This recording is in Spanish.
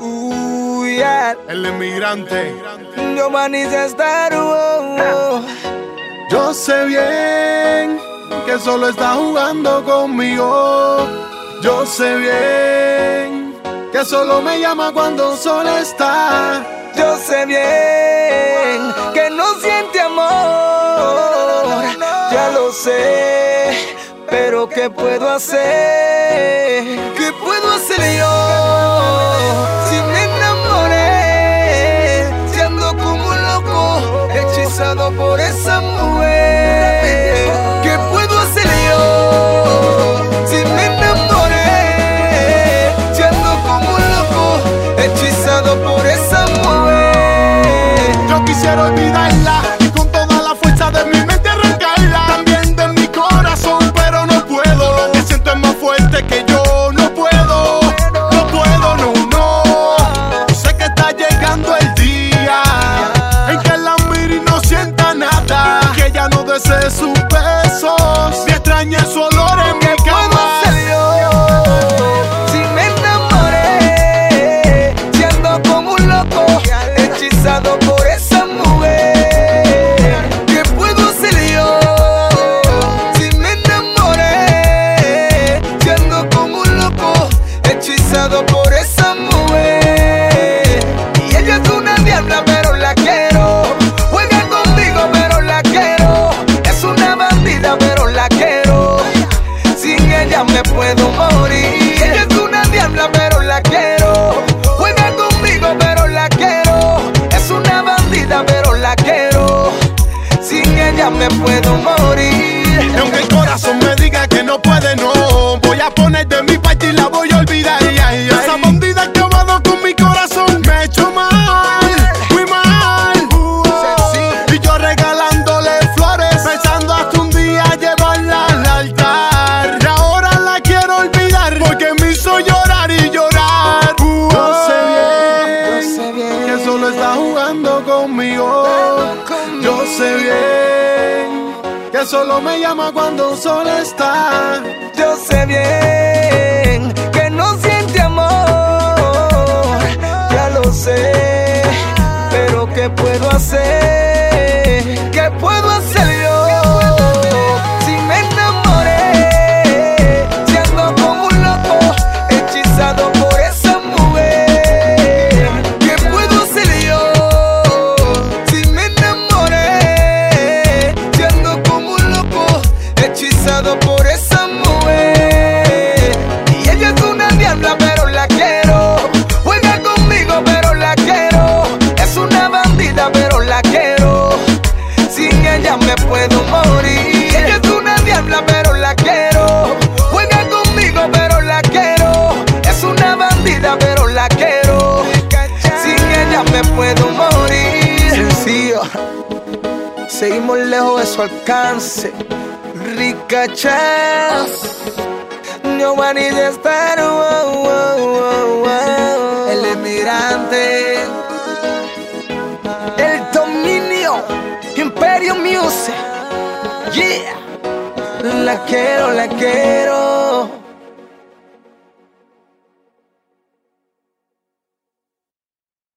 Uh, yeah. El emigrante. Giovanni estar. Yo sé bien que solo está jugando conmigo. Yo sé bien que solo me llama cuando solo está. Yo sé bien que no siente amor. Ya lo sé, ¿qué puedo hacer? ¿Qué puedo hacer yo? Si me enamoré, si ando como un loco, hechizado por esa mujer. ¿Qué puedo hacer yo? Si me enamoré, si ando como un loco, hechizado por esa mujer. Yo quisiera olvidarla me puedo morir. Y aunque el corazón me diga que no puede, no Voy a poner de mi parte y la voy a olvidar ay, ay, ay. Esa bandida ha acabado con mi corazón Me ha hecho mal, muy mal Y yo regalándole flores Pensando hasta un día llevarla al altar Y ahora la quiero olvidar Porque me hizo llorar y llorar Yo sé bien, Yo sé bien. que solo está jugando conmigo Yo sé bien solo me llama cuando solo está. Yo sé bien que no siente amor, ya lo sé, pero ¿qué puedo hacer? Seguimos lejos de su alcance. Rica Chance. Giovanni de estar. wow, wow, wow, wow. El emigrante. El dominio. Imperio Music. Yeah. La quiero, la quiero.